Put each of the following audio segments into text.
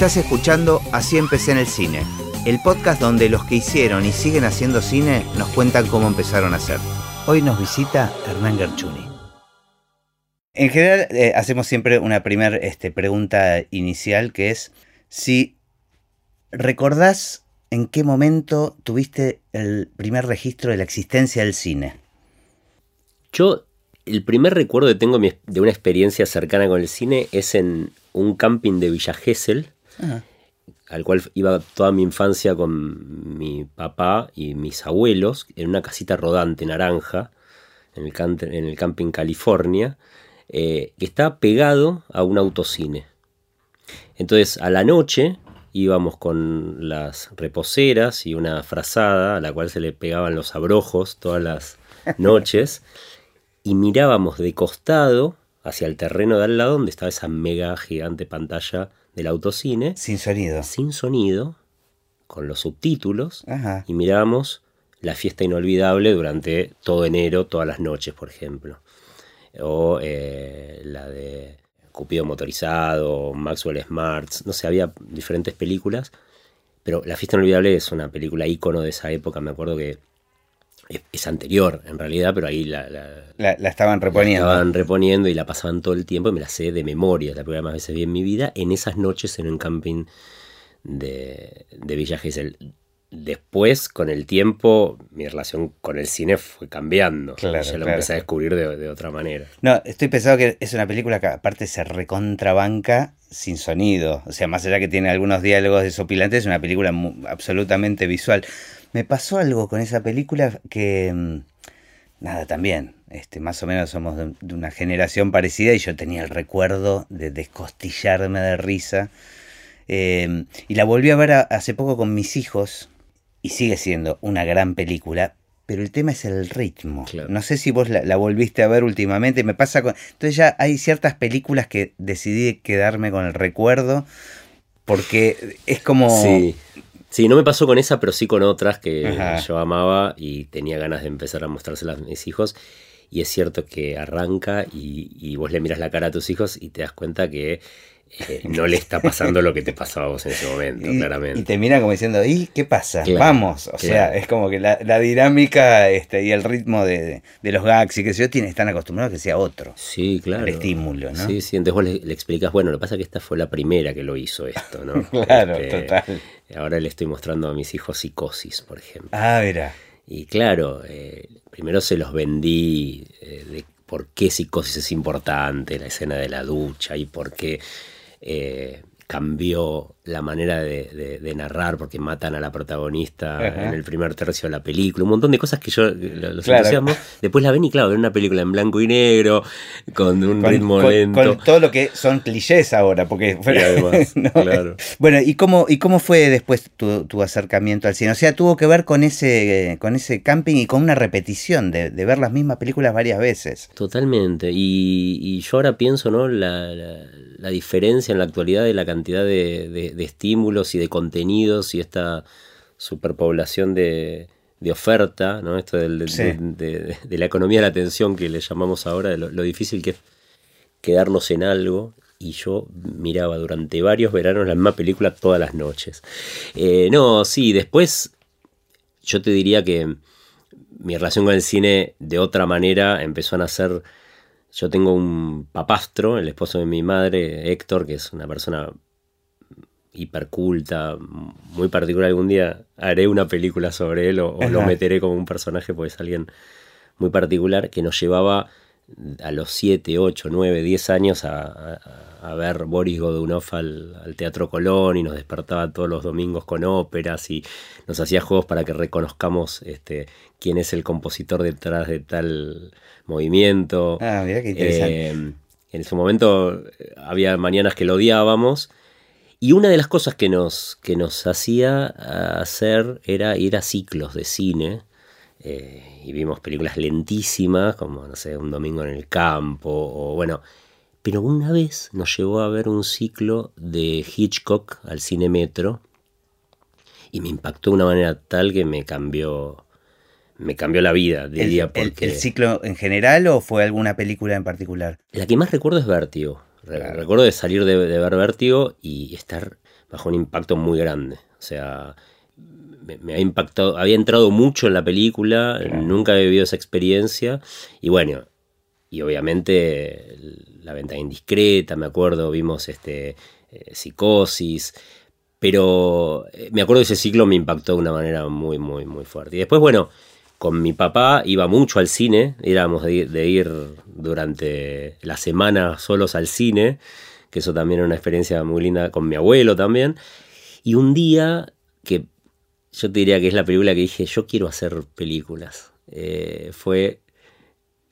Estás escuchando Así empecé en el cine, el podcast donde los que hicieron y siguen haciendo cine nos cuentan cómo empezaron a hacer. Hoy nos visita Hernán Gerchuni. En general eh, hacemos siempre una primera este, pregunta inicial que es si recordás en qué momento tuviste el primer registro de la existencia del cine. Yo, el primer recuerdo que tengo de una experiencia cercana con el cine es en un camping de Villa Gesell, al cual iba toda mi infancia con mi papá y mis abuelos, en una casita rodante naranja, en el, en el camping California, eh, que estaba pegado a un autocine. Entonces, a la noche íbamos con las reposeras y una frazada a la cual se le pegaban los abrojos todas las noches y mirábamos de costado hacia el terreno de al lado donde estaba esa mega gigante pantalla del autocine. Sin sonido. Sin sonido, con los subtítulos. Y mirábamos la fiesta inolvidable durante todo enero, todas las noches, por ejemplo. O eh, la de Cupido Motorizado, Maxwell Smarts, no sé, había diferentes películas. Pero La fiesta inolvidable es una película ícono de esa época, me acuerdo que es, anterior en realidad, pero ahí la, la, estaban reponiendo. La estaban reponiendo y la pasaban todo el tiempo y me la sé de memoria, la primera más veces vi en mi vida, en esas noches en un camping de, de Villa Gesell. Después, con el tiempo, mi relación con el cine fue cambiando. Claro, ya lo empecé a descubrir de, otra manera. No, estoy pensando que es una película que aparte se recontrabanca sin sonido. O sea, más allá que tiene algunos diálogos desopilantes, es una película absolutamente visual. Me pasó algo con esa película que, mm, nada, también, este, más o menos somos de, una generación parecida y yo tenía el recuerdo de descostillarme de risa. Em, y la volví a ver hace poco con mis hijos y sigue siendo una gran película, pero el tema es el ritmo. No sé si vos la, volviste a ver últimamente, me pasa con... Entonces ya hay ciertas películas que decidí quedarme con el recuerdo porque es como... Sí. Sí, no me pasó con esa, pero sí con otras que yo amaba y tenía ganas de empezar a mostrárselas a mis hijos. Y es cierto que arranca y, y, vos le miras la cara a tus hijos y te das cuenta que eh, no le está pasando lo que te pasaba a vos en ese momento, claramente. Y te mira como diciendo, ¿y qué pasa? Vamos. O sea, es como que la, dinámica este, y el ritmo de, los gags y que se yo están acostumbrados a que sea otro. Sí, claro. El estímulo, ¿no? Sí, sí. Entonces vos le, explicas, bueno, lo que pasa es que esta fue la primera que lo hizo esto, ¿no? claro, este, total. Ahora le estoy mostrando a mis hijos psicosis, por ejemplo. Ah, mira. Y claro, eh, primero se los vendí eh, de por qué psicosis es importante, la escena de la ducha y por qué eh, cambió la manera de, narrar porque matan a la protagonista en el primer tercio de la película, un montón de cosas que yo los Después la ven y claro, ven una película en blanco y negro, con un ritmo lento. Con todo lo que son clichés ahora, porque Bueno, ¿y cómo, ¿y cómo fue después tu, acercamiento al cine? O sea, tuvo que ver con ese, con ese camping y con una repetición de, ver las mismas películas varias veces. Totalmente. Y, yo ahora pienso, ¿no? La, la diferencia en la actualidad de la cantidad de de, estímulos y de contenidos y esta superpoblación de, de oferta, ¿no? Esto del, de, la economía de la atención que le llamamos ahora, lo, lo, difícil que es quedarnos en algo. Y yo miraba durante varios veranos la misma película todas las noches. Eh, no, sí, después yo te diría que mi relación con el cine de otra manera empezó a nacer. Yo tengo un papastro, el esposo de mi madre, Héctor, que es una persona hiperculta, muy particular. Algún día haré una película sobre él o, lo meteré como un personaje, porque es alguien muy particular que nos llevaba a los 7, 8, 9, 10 años a, ver Boris Godunov al, Teatro Colón y nos despertaba todos los domingos con óperas y nos hacía juegos para que reconozcamos este, quién es el compositor detrás de tal movimiento. Ah, mira qué interesante. Eh, en ese momento eh, había mañanas que lo odiábamos y una de las cosas que nos, que nos hacía hacer era ir a ciclos de cine. Eh, y vimos películas lentísimas, como, no sé, Un Domingo en el Campo, o bueno. Pero una vez nos llevó a ver un ciclo de Hitchcock al cine metro. Y me impactó de una manera tal que me cambió me cambió la vida, diría. El, porque... el, ciclo en general o fue alguna película en particular? La que más recuerdo es Recuerdo de salir de, ver Vértigo y estar bajo un impacto muy grande. O sea, me, ha impactado, había entrado mucho en la película, nunca había vivido esa experiencia. Y bueno, y obviamente la venta indiscreta, me acuerdo, vimos este eh, psicosis. Pero eh, me acuerdo que ese ciclo me impactó de una manera muy, muy, muy fuerte. Y después, bueno, con mi papá iba mucho al cine, éramos de, ir durante la semana solos al cine, que eso también era una experiencia muy linda con mi abuelo también. Y un día que yo te diría que es la película que dije, yo quiero hacer películas, eh, fue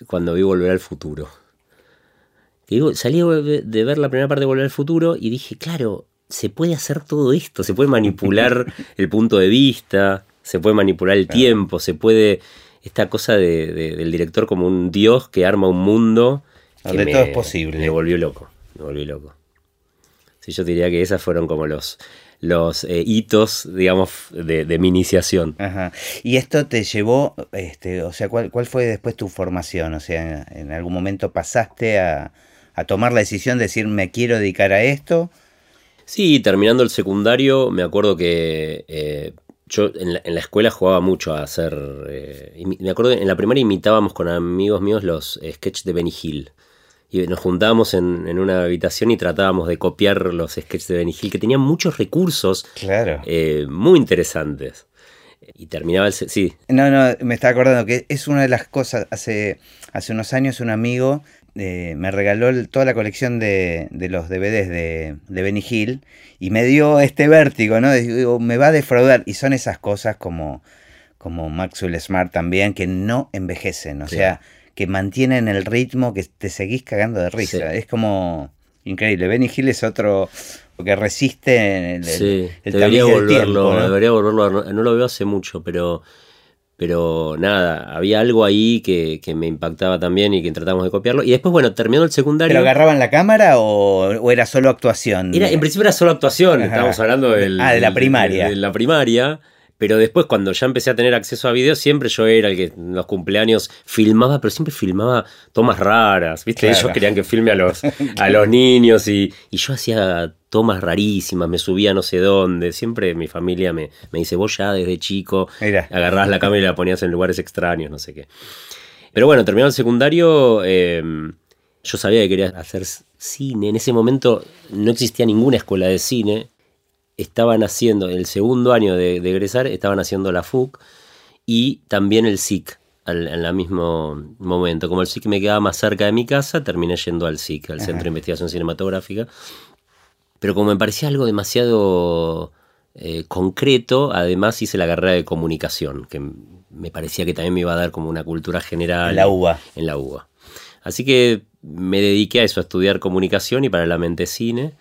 cuando vi Volver al Futuro. salí de ver la primera parte de Volver al Futuro y dije, claro, se puede hacer todo esto, se puede manipular el punto de vista, se puede manipular el tiempo, se puede. Esta cosa de, del director como un dios que arma un mundo. Donde todo es posible. Me volvió loco. Me volvió loco. Sí, yo diría que esas fueron como los, los eh, hitos, digamos, de, mi iniciación. Ajá. Y esto te llevó, este, o sea, ¿cuál, ¿cuál fue después tu formación? O sea, ¿en algún momento pasaste a, a tomar la decisión de decir, me quiero dedicar a esto? Sí, terminando el secundario, me acuerdo que eh, yo en la, escuela jugaba mucho a hacer. Eh, me acuerdo en la primaria imitábamos con amigos míos los eh, sketches de Benny Hill. Y nos juntábamos en, una habitación y tratábamos de copiar los sketches de Benny Hill, que tenían muchos recursos claro. Eh, muy interesantes. Y terminaba el. Sí. No, no, me estaba acordando que es una de las cosas. Hace, hace unos años un amigo me regaló toda la colección de, los DVDs de, de, Benny Hill y me dio este vértigo, ¿no? Digo, me va a defraudar. Y son esas cosas como, como Maxwell Smart también, que no envejecen, o sea, que mantienen el ritmo, que te seguís cagando de risa. Es como increíble. Benny Hill es otro que resiste el, sí. debería volverlo, debería volverlo, no lo veo hace mucho, pero pero nada, había algo ahí que, me impactaba también y que tratamos de copiarlo. Y después, bueno, terminó el secundario. ¿Pero agarraban la cámara o, era solo actuación? Era, en principio era solo actuación, estábamos hablando del, ah, de la primaria. De, la primaria. Pero después, cuando ya empecé a tener acceso a videos, siempre yo era el que en los cumpleaños filmaba, pero siempre filmaba tomas raras, ¿viste? Ellos querían que filme a los, a los niños y, y yo hacía tomas rarísimas, me subía no sé dónde. Siempre mi familia me, me dice, vos ya desde chico agarrás la cámara y la ponías en lugares extraños, no sé qué. Pero bueno, terminado el secundario, em, yo sabía que quería hacer cine. En ese momento no existía ninguna escuela de cine. Estaban haciendo, en el segundo año de, egresar, estaban haciendo la FUC y también el SIC en el mismo momento. Como el SIC me quedaba más cerca de mi casa, terminé yendo al SIC, al Centro de Investigación Cinematográfica, pero como me parecía algo demasiado eh, concreto, además hice la carrera de comunicación, que me parecía que también me iba a dar como una cultura general. En la UBA. En la UBA. Así que me dediqué a eso, a estudiar comunicación y paralelamente cine.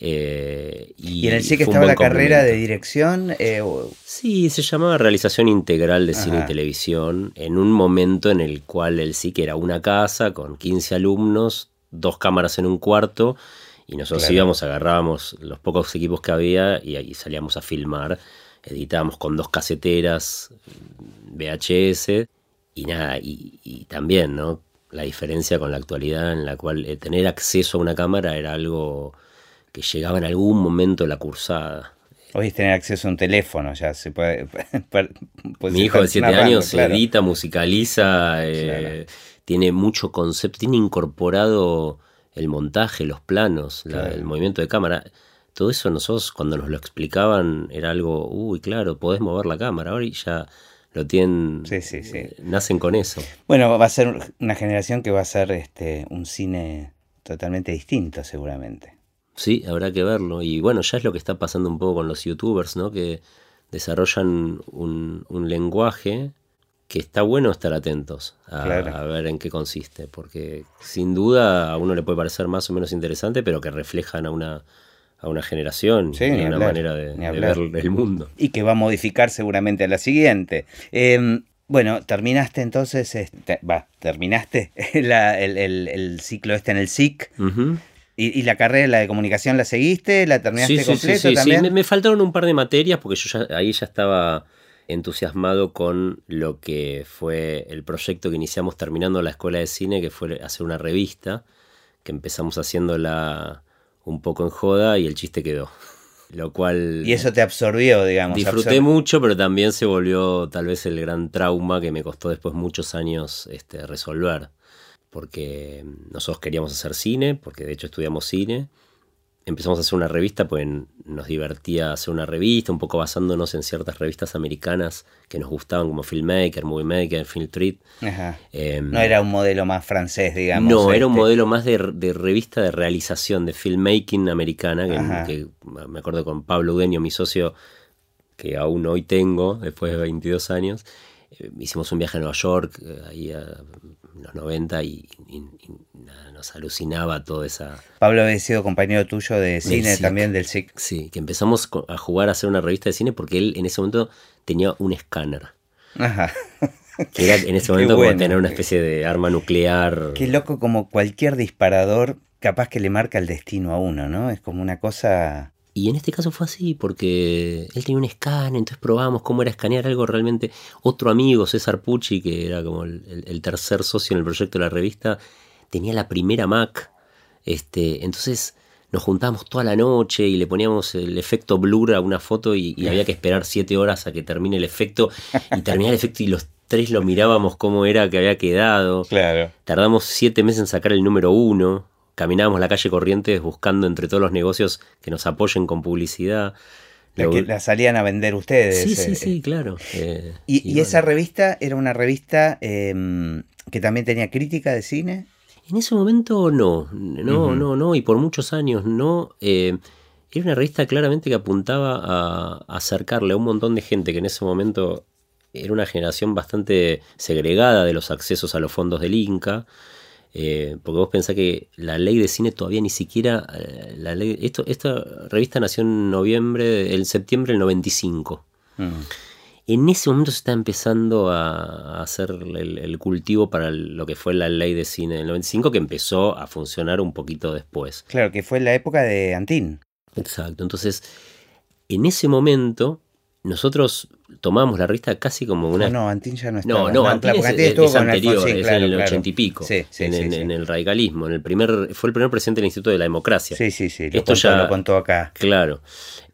Eh, y, en el sí que estaba la carrera de dirección? Eh, sí, se llamaba Realización Integral de Cine y Televisión, en un momento en el cual el SIC era una casa con 15 alumnos, dos cámaras en un cuarto y nosotros íbamos, agarrábamos los pocos equipos que había y salíamos a filmar. Editábamos con dos caseteras VHS y nada, y, también, ¿no? La diferencia con la actualidad en la cual eh, tener acceso a una cámara era algo que llegaba en algún momento la cursada. Hoy es tener acceso a un teléfono, ya se puede. Mi hijo de 7 años edita, musicaliza, eh, tiene mucho concepto, tiene incorporado el montaje, los planos, el movimiento de cámara. Todo eso nosotros cuando nos lo explicaban era algo, uy, claro, podés mover la cámara. Ahora ya lo tienen, sí, sí, sí. Eh, nacen con eso. Bueno, va a ser una generación que va a ser este, un cine totalmente distinto seguramente. Sí, habrá que verlo. Y bueno, ya es lo que está pasando un poco con los youtubers, ¿no? Que desarrollan un, un lenguaje que está bueno estar atentos a, ver en qué consiste, porque sin duda a uno le puede parecer más o menos interesante, pero que reflejan a una, a una generación y una manera de, ver el mundo. Y que va a modificar seguramente a la siguiente. Em, bueno, terminaste entonces, este, va, terminaste el, ciclo este en el SIC. ¿Y, la carrera, la de comunicación, la seguiste? ¿La terminaste sí, sí, sí, también? Me, me, faltaron un par de materias porque yo ya, ahí ya estaba entusiasmado con lo que fue el proyecto que iniciamos terminando la escuela de cine, que fue hacer una revista que empezamos haciéndola un poco en joda y el chiste quedó. Lo cual... Y eso te absorbió, digamos. Disfruté mucho, pero también se volvió tal vez el gran trauma que me costó después muchos años este, resolver. Porque nosotros queríamos hacer cine, porque de hecho estudiamos cine, empezamos a hacer una revista, pues nos divertía hacer una revista, un poco basándonos en ciertas revistas americanas que nos gustaban, como Filmmaker, Movie Maker, Film Treat. Em, no era un modelo más francés, digamos. No, era un este. modelo más de, revista de realización, de filmmaking americana, que, me acuerdo con Pablo Udeño, mi socio, que aún hoy tengo, después de 22 años. Eh, hicimos un viaje a Nueva York, eh, ahí a los 90, y, nos alucinaba toda esa... Pablo había sido compañero tuyo de cine también, del SIC. Sí, que empezamos a jugar a hacer una revista de cine porque él en ese momento tenía un escáner. Ajá. Que era en ese momento como tener una especie de arma nuclear. Qué loco como cualquier disparador capaz que le marca el destino a uno, ¿no? Es como una cosa y en este caso fue así, porque él tenía un escáner, entonces probamos cómo era escanear algo realmente. Otro amigo, César Pucci, que era como el, tercer socio en el proyecto de la revista, tenía la primera Mac. Este, entonces nos juntábamos toda la noche y le poníamos el efecto blur a una foto y, había que esperar siete horas a que termine el efecto. Y terminaba el efecto y los tres lo mirábamos cómo era que había quedado. Claro. Tardamos siete meses en sacar el número uno caminábamos la calle Corrientes buscando entre todos los negocios que nos apoyen con publicidad. La que la salían a vender ustedes. Sí, sí, eh, sí, claro. Eh, y, esa revista era una revista em, que también tenía crítica de cine? En ese momento no, no, no, no, y por muchos años no. Eh, era una revista claramente que apuntaba a, acercarle a un montón de gente que en ese momento era una generación bastante segregada de los accesos a los fondos del Inca. Eh, porque vos pensás que la ley de cine todavía ni siquiera. Eh, la ley, esto, esta revista nació en noviembre, en septiembre del 95. Mm. En ese momento se está empezando a, hacer el, cultivo para lo que fue la ley de cine del 95, que empezó a funcionar un poquito después. Claro, que fue la época de Antín. Exacto. Entonces, en ese momento, nosotros tomamos la revista casi como una. No, no Antín ya no está. No, no, Antín es, anterior, es en el ochenta y pico. Sí, sí, en, el radicalismo. En el primer, fue el primer presidente del Instituto de la Democracia. Sí, sí, sí. Esto ya lo contó acá. Claro.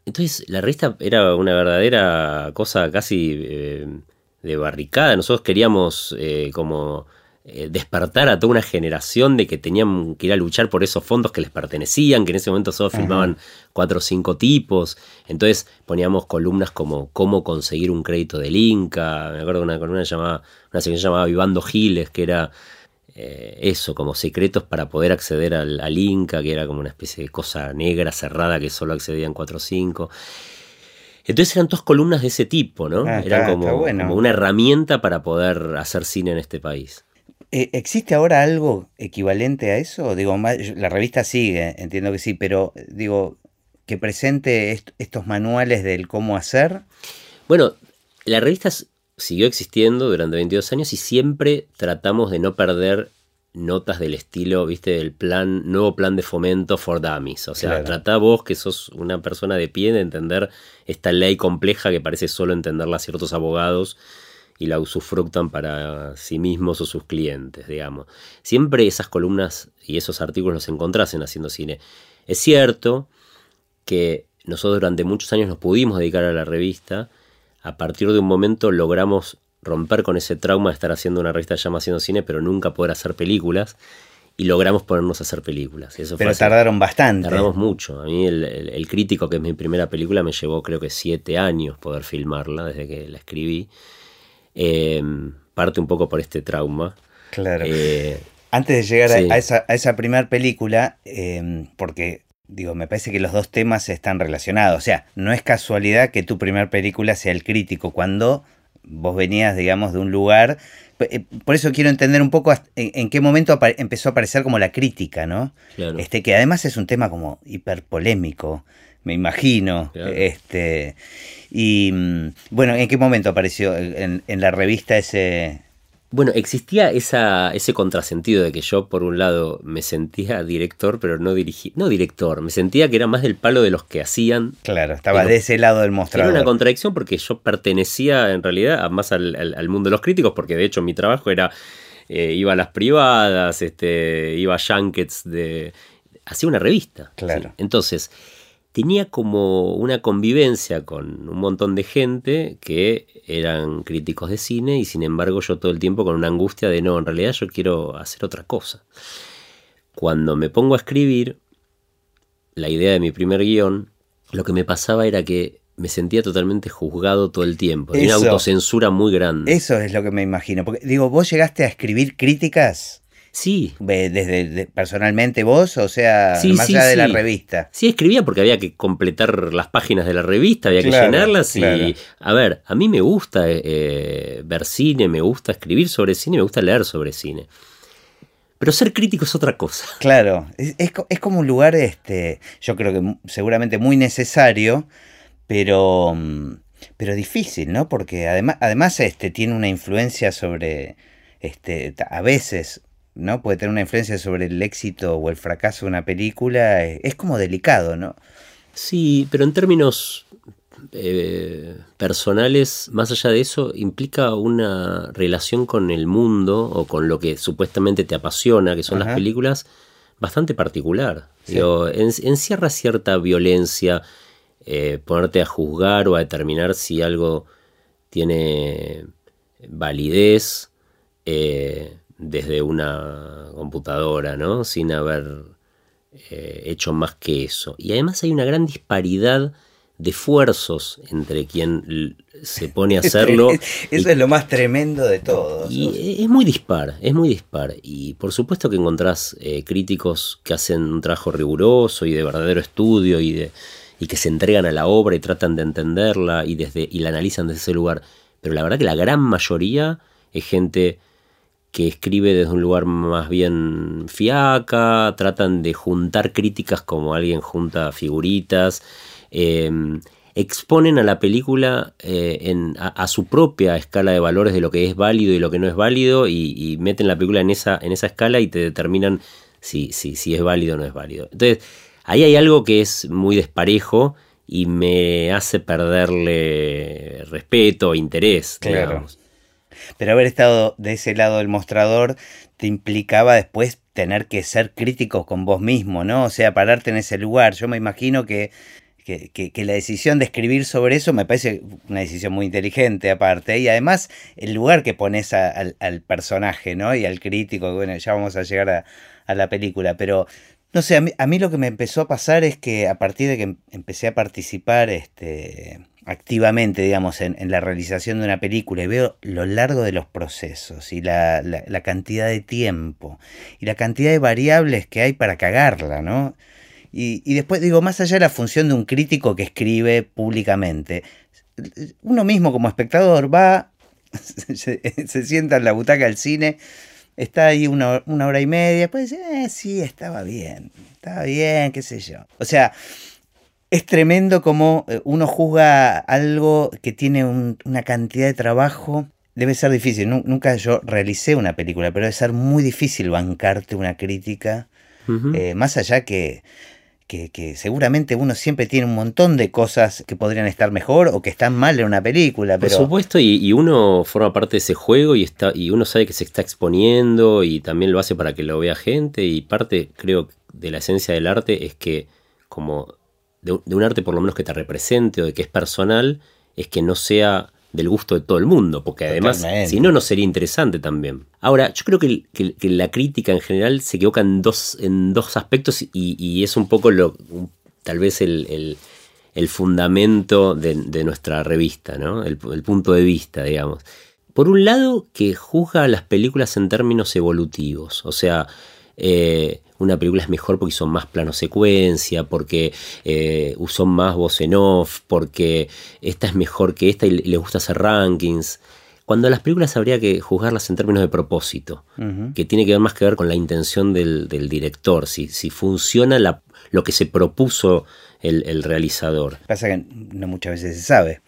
Entonces, la revista era una verdadera cosa casi eh, de barricada. Nosotros queríamos eh, como eh, despertar a toda una generación de que tenían que ir a luchar por esos fondos que les pertenecían, que en ese momento solo filmaban cuatro o cinco tipos. Entonces poníamos columnas como cómo conseguir un crédito del Inca. Me acuerdo de una columna llamada, una sección llamada Vivando Giles, que era eh, eso, como secretos para poder acceder al, Inca, que era como una especie de cosa negra cerrada que solo accedían cuatro o cinco. Entonces eran todas columnas de ese tipo, ¿no? Ah, eran como, como, una herramienta para poder hacer cine en este país. Eh, ¿Existe ahora algo equivalente a eso? Digo, la revista sigue, entiendo que sí, pero digo, que presente estos manuales del cómo hacer. Bueno, la revista siguió existiendo durante 22 años y siempre tratamos de no perder notas del estilo, viste, del plan, nuevo plan de fomento for dummies. O sea, trata vos que sos una persona de pie de entender esta ley compleja que parece solo entenderla a ciertos abogados y la usufructan para sí mismos o sus clientes, digamos. Siempre esas columnas y esos artículos los encontrás en Haciendo Cine. Es cierto que nosotros durante muchos años nos pudimos dedicar a la revista, a partir de un momento logramos romper con ese trauma de estar haciendo una revista llamada Haciendo Cine, pero nunca poder hacer películas, y logramos ponernos a hacer películas. Eso pero tardaron bastante. Tardamos mucho. A mí el, el, Crítico, que es mi primera película, me llevó creo que siete años poder filmarla desde que la escribí. Em, parte un poco por este trauma. Claro. Eh, Antes de llegar a, esa, a primera película, em, porque digo, me parece que los dos temas están relacionados. O sea, no es casualidad que tu primera película sea el crítico, cuando vos venías, digamos, de un lugar. Eh, por eso quiero entender un poco en, qué momento empezó a aparecer como la crítica, ¿no? Este, que además es un tema como hiper polémico me imagino. Este, y mm, bueno, ¿en qué momento apareció en, la revista ese, bueno, existía esa, ese contrasentido de que yo, por un lado, me sentía director, pero no dirigí. No director, me sentía que era más del palo de los que hacían. Claro, estaba de ese lado del mostrador. Era una contradicción porque yo pertenecía, en realidad, más al, mundo de los críticos, porque de hecho mi trabajo era eh, iba a las privadas, este, iba a junkets de... Hacía una revista. Claro. Entonces, tenía como una convivencia con un montón de gente que eran críticos de cine y sin embargo yo todo el tiempo con una angustia de no, en realidad yo quiero hacer otra cosa. Cuando me pongo a escribir la idea de mi primer guion, lo que me pasaba era que me sentía totalmente juzgado todo el tiempo. Tenía una autocensura muy grande. Eso es lo que me imagino. Porque, digo, ¿vos llegaste a escribir críticas? Sí. Desde, personalmente vos, o sea, más allá de la revista. Sí, escribía porque había que completar las páginas de la revista, había que llenarlas y, a ver, a mí me gusta eh, ver cine, me gusta escribir sobre cine, me gusta leer sobre cine. Pero ser crítico es otra cosa. Claro, es, es como un lugar, este, yo creo que seguramente muy necesario, pero, mm, pero difícil, ¿no? Porque además, además este, tiene una influencia sobre, este, a veces, ¿no? Puede tener una influencia sobre el éxito o el fracaso de una película. Eh, es como delicado, ¿no? Sí, pero en términos eh, personales, más allá de eso, implica una relación con el mundo o con lo que supuestamente te apasiona, que son las películas, bastante particular. encierra cierta violencia, eh, ponerte a juzgar o a determinar si algo tiene validez eh, desde una computadora, ¿no? Sin haber eh, hecho más que eso. Y además hay una gran disparidad de esfuerzos entre quien se pone a hacerlo. Eso es lo más tremendo de todo. Y es muy dispar, es muy dispar. Y por supuesto que encontrás críticos que hacen un trabajo riguroso y de verdadero estudio y de y que se entregan a la obra y tratan de entenderla y, desde, y la analizan desde ese lugar. Pero la verdad que la gran mayoría es gente que escribe desde un lugar más bien fiaca, tratan de juntar críticas como alguien junta figuritas, em, exponen a la película eh, en, a, su propia escala de valores de lo que es válido y lo que no es válido y, y meten la película en esa, en esa escala y te determinan si, si, si es válido o no es válido. Entonces, Ahí hay algo que es muy desparejo y me hace perderle respeto, interés, claro. Pero haber estado de ese lado del mostrador te implicaba después tener que ser crítico con vos mismo, ¿no? O sea, pararte en ese lugar. Yo me imagino que, que, la decisión de escribir sobre eso me parece una decisión muy inteligente aparte. Y además el lugar que pones al, personaje, ¿no? Y al crítico, bueno, ya vamos a llegar a, la película, pero no sé, a mí, lo que me empezó a pasar es que a partir de que em, empecé a participar este, activamente, digamos, en, la realización de una película y veo lo largo de los procesos y la, cantidad de tiempo y la cantidad de variables que hay para cagarla, ¿no? Y, después digo, más allá de la función de un crítico que escribe públicamente, uno mismo como espectador va, se, sienta en la butaca del cine, está ahí una, hora y media, pues eh, sí, estaba bien, estaba bien, qué sé yo. O sea, es tremendo como eh, uno juzga algo que tiene una cantidad de trabajo. Debe ser difícil, nunca yo realicé una película, pero debe ser muy difícil bancarte una crítica, eh, más allá que que, seguramente uno siempre tiene un montón de cosas que podrían estar mejor o que están mal en una película. Pero... Por supuesto, y, uno forma parte de ese juego y, está, y uno sabe que se está exponiendo y también lo hace para que lo vea gente y parte, creo, de la esencia del arte es que como de, de un arte por lo menos que te represente o de que es personal, es que no sea del gusto de todo el mundo, porque además, si no, no sería interesante también. Ahora, yo creo que, la crítica en general se equivoca en dos, en dos aspectos y, es un poco lo, tal vez el, fundamento de, nuestra revista, ¿no? El, el, punto de vista, digamos. Por un lado, que juzga las películas en términos evolutivos, o sea, eh, una película es mejor porque son más plano secuencia, porque eh, usó más voz en off, porque esta es mejor que esta y le gusta hacer rankings. Cuando las películas habría que juzgarlas en términos de propósito, que tiene que ver más que ver con la intención del, director, si, si funciona la, lo que se propuso el, realizador. Pasa que no muchas veces se sabe,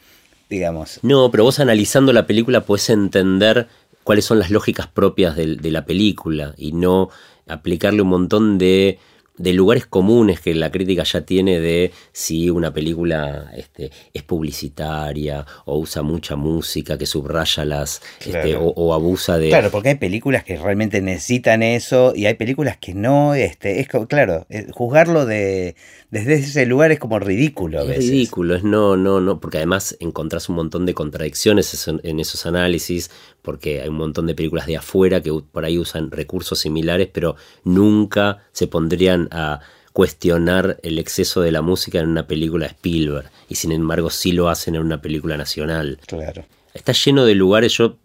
digamos. No, pero vos analizando la película puedes entender cuáles son las lógicas propias de, de la película y no aplicarle un montón de de lugares comunes que la crítica ya tiene de si una película este, es publicitaria o usa mucha música que subraya las este, o, abusa de... Claro, porque hay películas que realmente necesitan eso y hay películas que no, este, es claro, eh, juzgarlo de, desde ese lugar es como ridículo. A veces. Es ridículo, es no, no, no, porque además encontrás un montón de contradicciones en esos análisis, porque hay un montón de películas de afuera que por ahí usan recursos similares, pero nunca se pondrían a cuestionar el exceso de la música en una película de Spielberg y sin embargo sí lo hacen en una película nacional. Claro. Está lleno de lugares, yo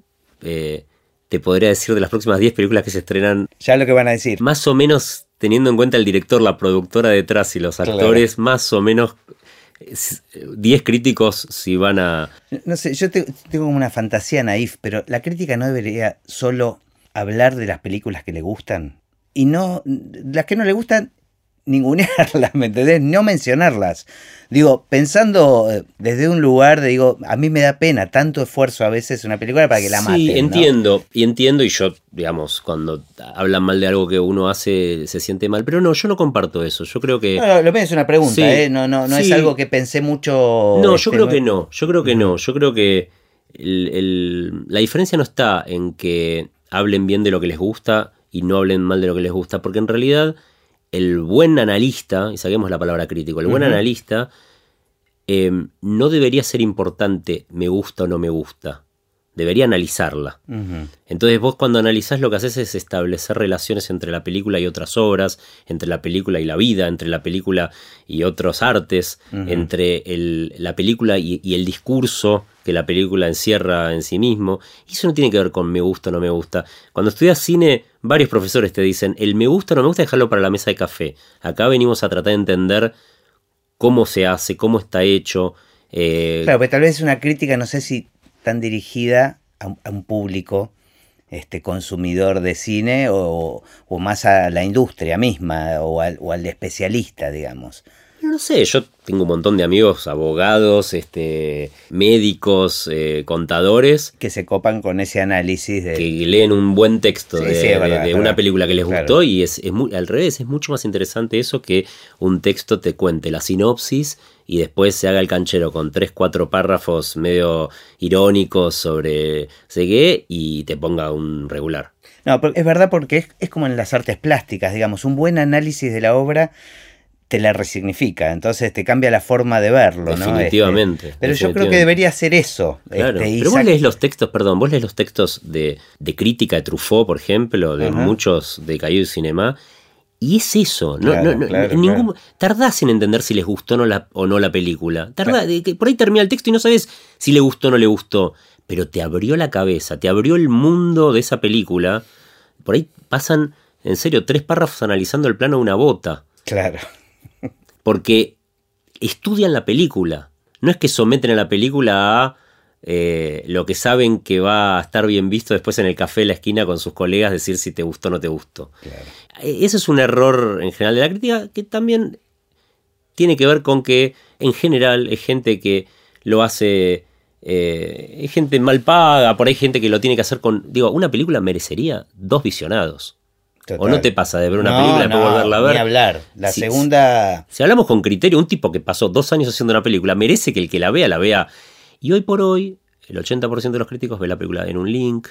eh, te podría decir de las próximas 10 películas que se estrenan. Ya lo que van a decir. Más o menos teniendo en cuenta el director, la productora detrás y los actores, más o menos 10 críticos si van a... No sé, yo tengo una fantasía naif, pero la crítica no debería solo hablar de las películas que le gustan y no, las que no le gustan, ningunearlas, ¿me entendés? No mencionarlas. Digo, pensando eh, desde un lugar, de, digo, a mí me da pena tanto esfuerzo a veces una película para que la maten. Sí, entiendo, y entiendo, y yo, digamos, cuando hablan mal de algo que uno hace, se siente mal, pero no, yo no comparto eso, yo creo que... No, no lo es una pregunta, ¿eh? No, no, no es algo que pensé mucho... No, yo este, creo que no, yo creo que no, yo creo que la diferencia no está en que hablen bien de lo que les gusta y no hablen mal de lo que les gusta, porque en realidad el buen analista, y saquemos la palabra crítico, el buen analista em, no debería ser importante me gusta o no me gusta, debería analizarla. Entonces vos cuando analizás lo que haces es establecer relaciones entre la película y otras obras, entre la película y la vida, entre la película y otros artes, entre la película y, el discurso que la película encierra en sí mismo. Y eso no tiene que ver con me gusta o no me gusta. Cuando estudias cine, varios profesores te dicen, el me gusta o no me gusta dejarlo para la mesa de café. Acá venimos a tratar de entender cómo se hace, cómo está hecho. Eh, claro, pero tal vez es una crítica, no sé si tan dirigida a, un público este, consumidor de cine o, más a la industria misma o al, o al especialista, digamos. No sé, yo tengo un montón de amigos, abogados, este, médicos, eh, contadores. Que se copan con ese análisis de... Que leen un buen texto de, una película que les gustó y es, muy, al revés, es mucho más interesante eso que un texto te cuente la sinopsis y después se haga el canchero con tres, cuatro párrafos medio irónicos sobre sé y te ponga un regular. No, es verdad porque es, es como en las artes plásticas, digamos, un buen análisis de la obra te la resignifica, entonces te cambia la forma de verlo, ¿no? Definitivamente. Este, pero yo creo que debería ser eso. Claro. Este, pero vos lees los textos, perdón, vos lees los textos de, crítica de Truffaut, por ejemplo, de muchos de Caillou Cinema, y es eso, no, ningún, tardás en entender si les gustó no la, o no la película. Tardás, por ahí termina el texto y no sabes si le gustó o no le gustó, pero te abrió la cabeza, te abrió el mundo de esa película. Por ahí pasan, en serio, tres párrafos analizando el plano de una bota. Claro porque estudian la película. No es que someten a la película a eh, lo que saben que va a estar bien visto después en el café de la esquina con sus colegas, decir si te gustó o no te gustó. Eh, eso es un error en general de la crítica que también tiene que ver con que en general es gente que lo hace... Eh, es gente mal paga, por ahí gente que lo tiene que hacer con... Digo, una película merecería dos visionados. ¿O no te pasa de ver una película y después volverla a ver? Ni hablar. La segunda. Si hablamos con criterio, un tipo que pasó dos años haciendo una película merece que el que la vea la vea. Y hoy por hoy, el 80% de los críticos ve la película en un link,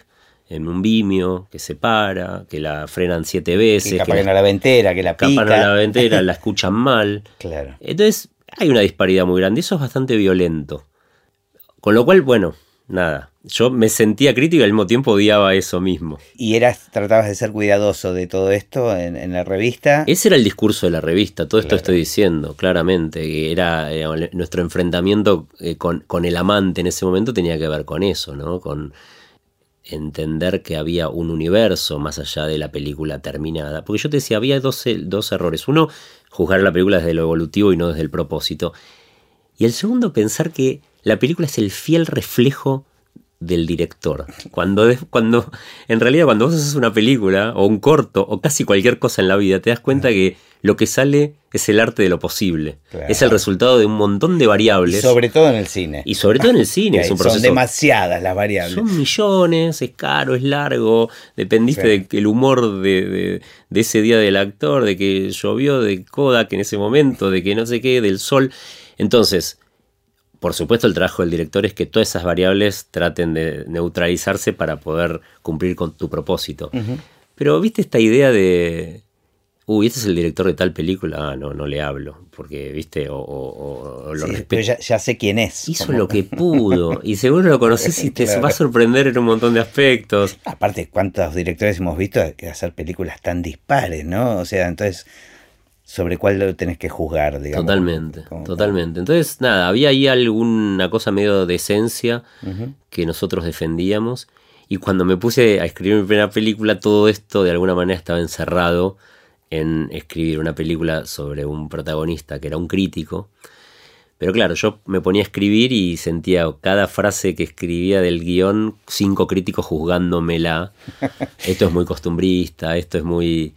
en un Vimeo, que se para, que la frenan siete veces. Que, que la ventera, que la pica. a la ventera, la escuchan mal. Claro. Entonces, hay una disparidad muy grande. Eso es bastante violento. Con lo cual, bueno, nada. Yo me sentía crítico y al mismo tiempo odiaba eso mismo. ¿Y eras, tratabas de ser cuidadoso de todo esto en, la revista? Ese era el discurso de la revista, todo esto estoy diciendo, claramente. Que era eh, nuestro enfrentamiento eh, con, con, el amante en ese momento tenía que ver con eso, ¿no? Con entender que había un universo más allá de la película terminada. Porque yo te decía, había dos, dos errores. Uno, juzgar la película desde lo evolutivo y no desde el propósito. Y el segundo, pensar que la película es el fiel reflejo del director. Cuando, cuando, en realidad, cuando vos haces una película o un corto o casi cualquier cosa en la vida, te das cuenta que lo que sale es el arte de lo posible. Es el resultado de un montón de variables. sobre todo en el cine. Y sobre todo en el cine. es un proceso, son demasiadas las variables. Son millones, es caro, es largo. Dependiste del humor de, de, ese día del actor, de que llovió, de Kodak en ese momento, de que no sé qué, del sol. Entonces, por supuesto, el trabajo del director es que todas esas variables traten de neutralizarse para poder cumplir con tu propósito. Pero, ¿viste esta idea de. Uy, este es el director de tal película. Ah, no, no le hablo. Porque, ¿viste? O, lo Pero ya, sé quién es. Hizo lo que pudo. y seguro lo conoces y te va a sorprender en un montón de aspectos. Aparte, ¿cuántos directores hemos visto hacer películas tan dispares, no? O sea, entonces sobre cuál lo tenés que juzgar, digamos. Totalmente, totalmente. Entonces, nada, había ahí alguna cosa medio de esencia que nosotros defendíamos. Y cuando me puse a escribir mi primera película, todo esto de alguna manera estaba encerrado en escribir una película sobre un protagonista que era un crítico. Pero claro, yo me ponía a escribir y sentía cada frase que escribía del guion, cinco críticos juzgándomela. Esto es muy costumbrista, esto es muy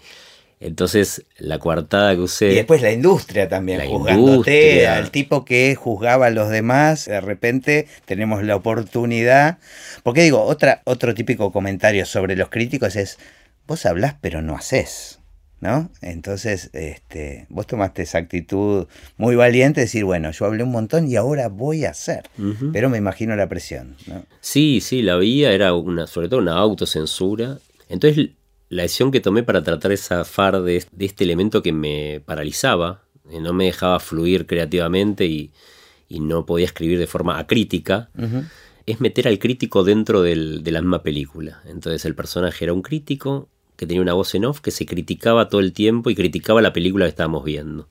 entonces, la coartada que usé. Y después la industria también, la juzgándote, al tipo que juzgaba a los demás, de repente tenemos la oportunidad. Porque digo, otra, otro típico comentario sobre los críticos es: vos hablás, pero no haces. ¿No? Entonces, este, vos tomaste esa actitud muy valiente de decir, bueno, yo hablé un montón y ahora voy a hacer. Pero me imagino la presión, ¿no? Sí, sí, la vía era una, sobre todo una autocensura. Entonces la decisión que tomé para tratar de zafar de, de este elemento que me paralizaba, eh, no me dejaba fluir creativamente y, no podía escribir de forma acrítica, es meter al crítico dentro de la misma película. Entonces el personaje era un crítico que tenía una voz en off que se criticaba todo el tiempo y criticaba la película que estábamos viendo.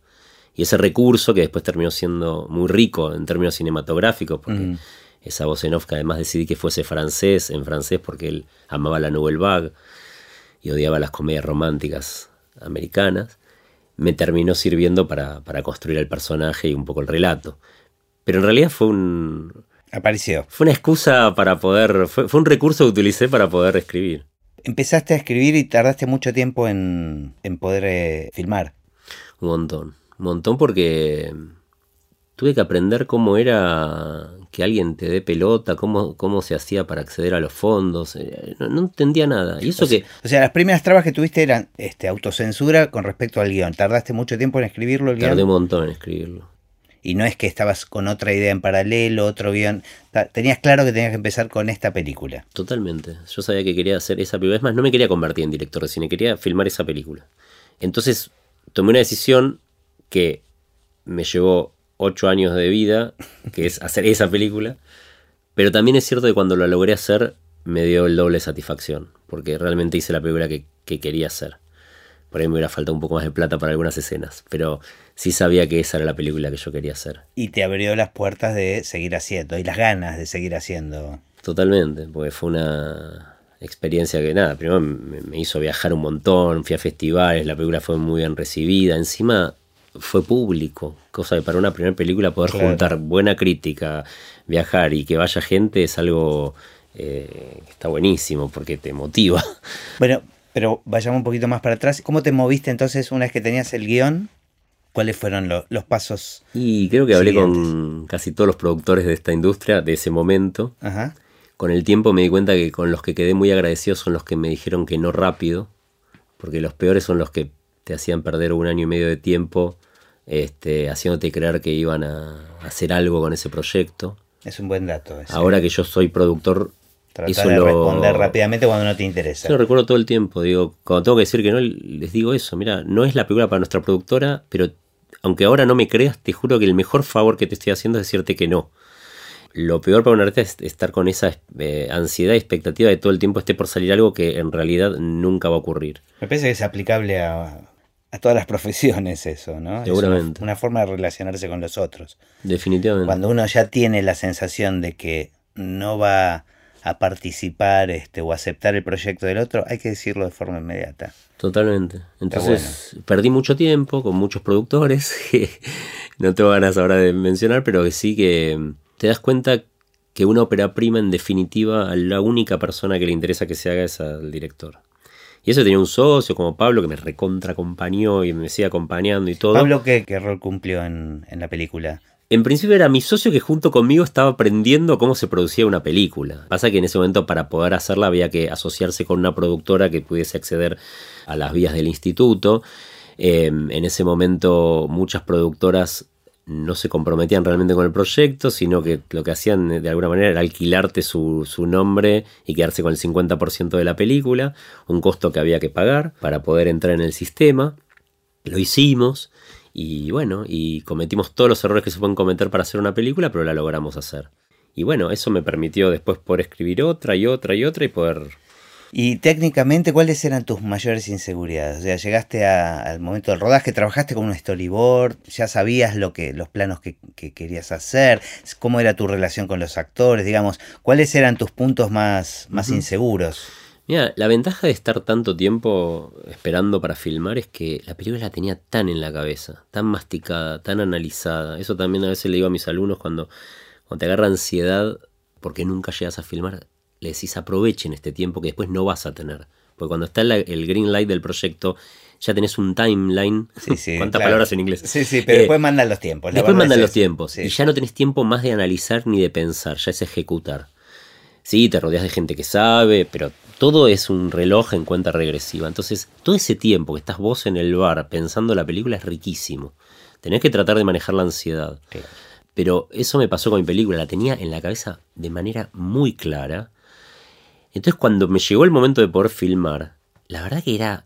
Y ese recurso que después terminó siendo muy rico en términos cinematográficos, porque esa voz en off que además decidí que fuese francés, en francés porque él amaba la Nouvelle Vague, y odiaba las comedias románticas americanas, me terminó sirviendo para, construir el personaje y un poco el relato. Pero en realidad fue un... Apareció. Fue una excusa para poder... Fue, un recurso que utilicé para poder escribir. Empezaste a escribir y tardaste mucho tiempo en, poder eh, filmar. Un montón. Un montón porque tuve que aprender cómo era que alguien te dé pelota, cómo, cómo se hacía para acceder a los fondos. Eh, no, entendía nada. Y eso o que. Sea, o sea, las primeras trabas que tuviste eran este, autocensura con respecto al guion. ¿Tardaste mucho tiempo en escribirlo el Tardé un montón en escribirlo. Y no es que estabas con otra idea en paralelo, otro guion. Tenías claro que tenías que empezar con esta película. Totalmente. Yo sabía que quería hacer esa película. Es más, no me quería convertir en director de cine, quería filmar esa película. Entonces tomé una decisión que me llevó ocho años de vida, que es hacer esa película. Pero también es cierto que cuando lo logré hacer me dio el doble satisfacción, porque realmente hice la película que, quería hacer. Por ahí me hubiera faltado un poco más de plata para algunas escenas, pero sí sabía que esa era la película que yo quería hacer. Y te abrió las puertas de seguir haciendo, y las ganas de seguir haciendo. Totalmente, porque fue una experiencia que nada, primero me, me hizo viajar un montón, fui a festivales, la película fue muy bien recibida, encima fue público, cosa de para una primera película poder juntar buena crítica, viajar y que vaya gente es algo eh, que está buenísimo porque te motiva. Bueno, pero vayamos un poquito más para atrás. ¿Cómo te moviste entonces una vez que tenías el guion? ¿Cuáles fueron los pasos? Y creo que hablé con casi todos los productores de esta industria de ese momento. Ajá. Con el tiempo me di cuenta que con los que quedé muy agradecido son los que me dijeron que no rápido, porque los peores son los que te hacían perder un año y medio de tiempo este, haciéndote creer que iban a hacer algo con ese proyecto. Es un buen dato. Ahora que yo soy productor, Tratar de responder rápidamente cuando no te interesa. Yo lo recuerdo todo el tiempo. Digo, cuando tengo que decir que no, les digo eso. Mira, no es la película para nuestra productora, pero aunque ahora no me creas, te juro que el mejor favor que te estoy haciendo es decirte que no. Lo peor para un artista es estar con esa eh, ansiedad y expectativa de todo el tiempo esté por salir algo que en realidad nunca va a ocurrir. Me parece que es aplicable a, a todas las profesiones eso, ¿no? Seguramente. Es una, forma de relacionarse con los otros. Definitivamente. Cuando uno ya tiene la sensación de que no va a participar este, o aceptar el proyecto del otro, hay que decirlo de forma inmediata. Totalmente. Entonces perdí mucho tiempo con muchos productores que no tengo ganas ahora de mencionar, pero que sí que te das cuenta que una ópera prima, en definitiva, a la única persona que le interesa que se haga es al director. Y eso tenía un socio como Pablo que me recontra acompañó y me sigue acompañando y todo. ¿Pablo qué, rol cumplió en, la película? En principio era mi socio que junto conmigo estaba aprendiendo cómo se producía una película. Pasa que en ese momento para poder hacerla había que asociarse con una productora que pudiese acceder a las vías del instituto. Em, en ese momento muchas productoras no se comprometían realmente con el proyecto, sino que lo que hacían de alguna manera era alquilarte su, nombre y quedarse con el 50% de la película, un costo que había que pagar para poder entrar en el sistema. Lo hicimos y bueno, y cometimos todos los errores que se pueden cometer para hacer una película, pero la logramos hacer. Y bueno, eso me permitió después poder escribir otra y otra y otra y poder y técnicamente, ¿cuáles eran tus mayores inseguridades? O sea, llegaste al momento del rodaje, trabajaste con un storyboard, ya sabías lo que, los planos que, querías hacer, cómo era tu relación con los actores, digamos, ¿cuáles eran tus puntos más, más inseguros? Mira, la ventaja de estar tanto tiempo esperando para filmar es que la película la tenía tan en la cabeza, tan masticada, tan analizada. Eso también a veces le digo a mis alumnos cuando, cuando te agarra ansiedad porque nunca llegas a filmar le decís aprovechen este tiempo que después no vas a tener. Porque cuando está el green light del proyecto, ya tenés un timeline. ¿Cuántas palabras en inglés? Sí, sí, pero después mandan los tiempos. Después mandan los tiempos. Y ya no tenés tiempo más de analizar ni de pensar, ya es ejecutar. Sí, te rodeas de gente que sabe, pero todo es un reloj en cuenta regresiva. Entonces, todo ese tiempo que estás vos en el bar pensando la película es riquísimo. Tenés que tratar de manejar la ansiedad. Pero eso me pasó con mi película, la tenía en la cabeza de manera muy clara entonces cuando me llegó el momento de poder filmar, la verdad que era,